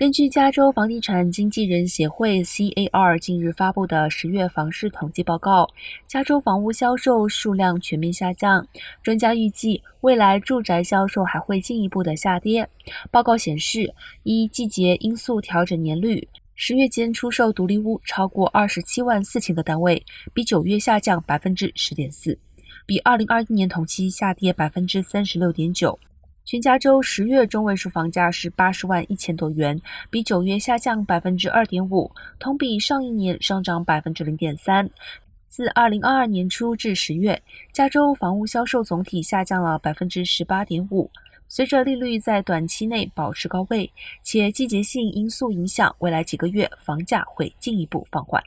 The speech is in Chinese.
根据加州房地产经纪人协会 （CAR） 近日发布的十月房市统计报告，加州房屋销售数量全面下降。专家预计，未来住宅销售还会进一步的下跌。报告显示，一季节因素调整年率，十月间出售独立屋超过二十七万四千个单位，比九月下降百分之十点四，比二零二一年同期下跌百分之三十六点九。全加州十月中位数房价是八十万一千多元，比九月下降百分之二点五，同比上一年上涨百分之零点三。自二零二二年初至十月，加州房屋销售总体下降了百分之十八点五。随着利率在短期内保持高位，且季节性因素影响，未来几个月房价会进一步放缓。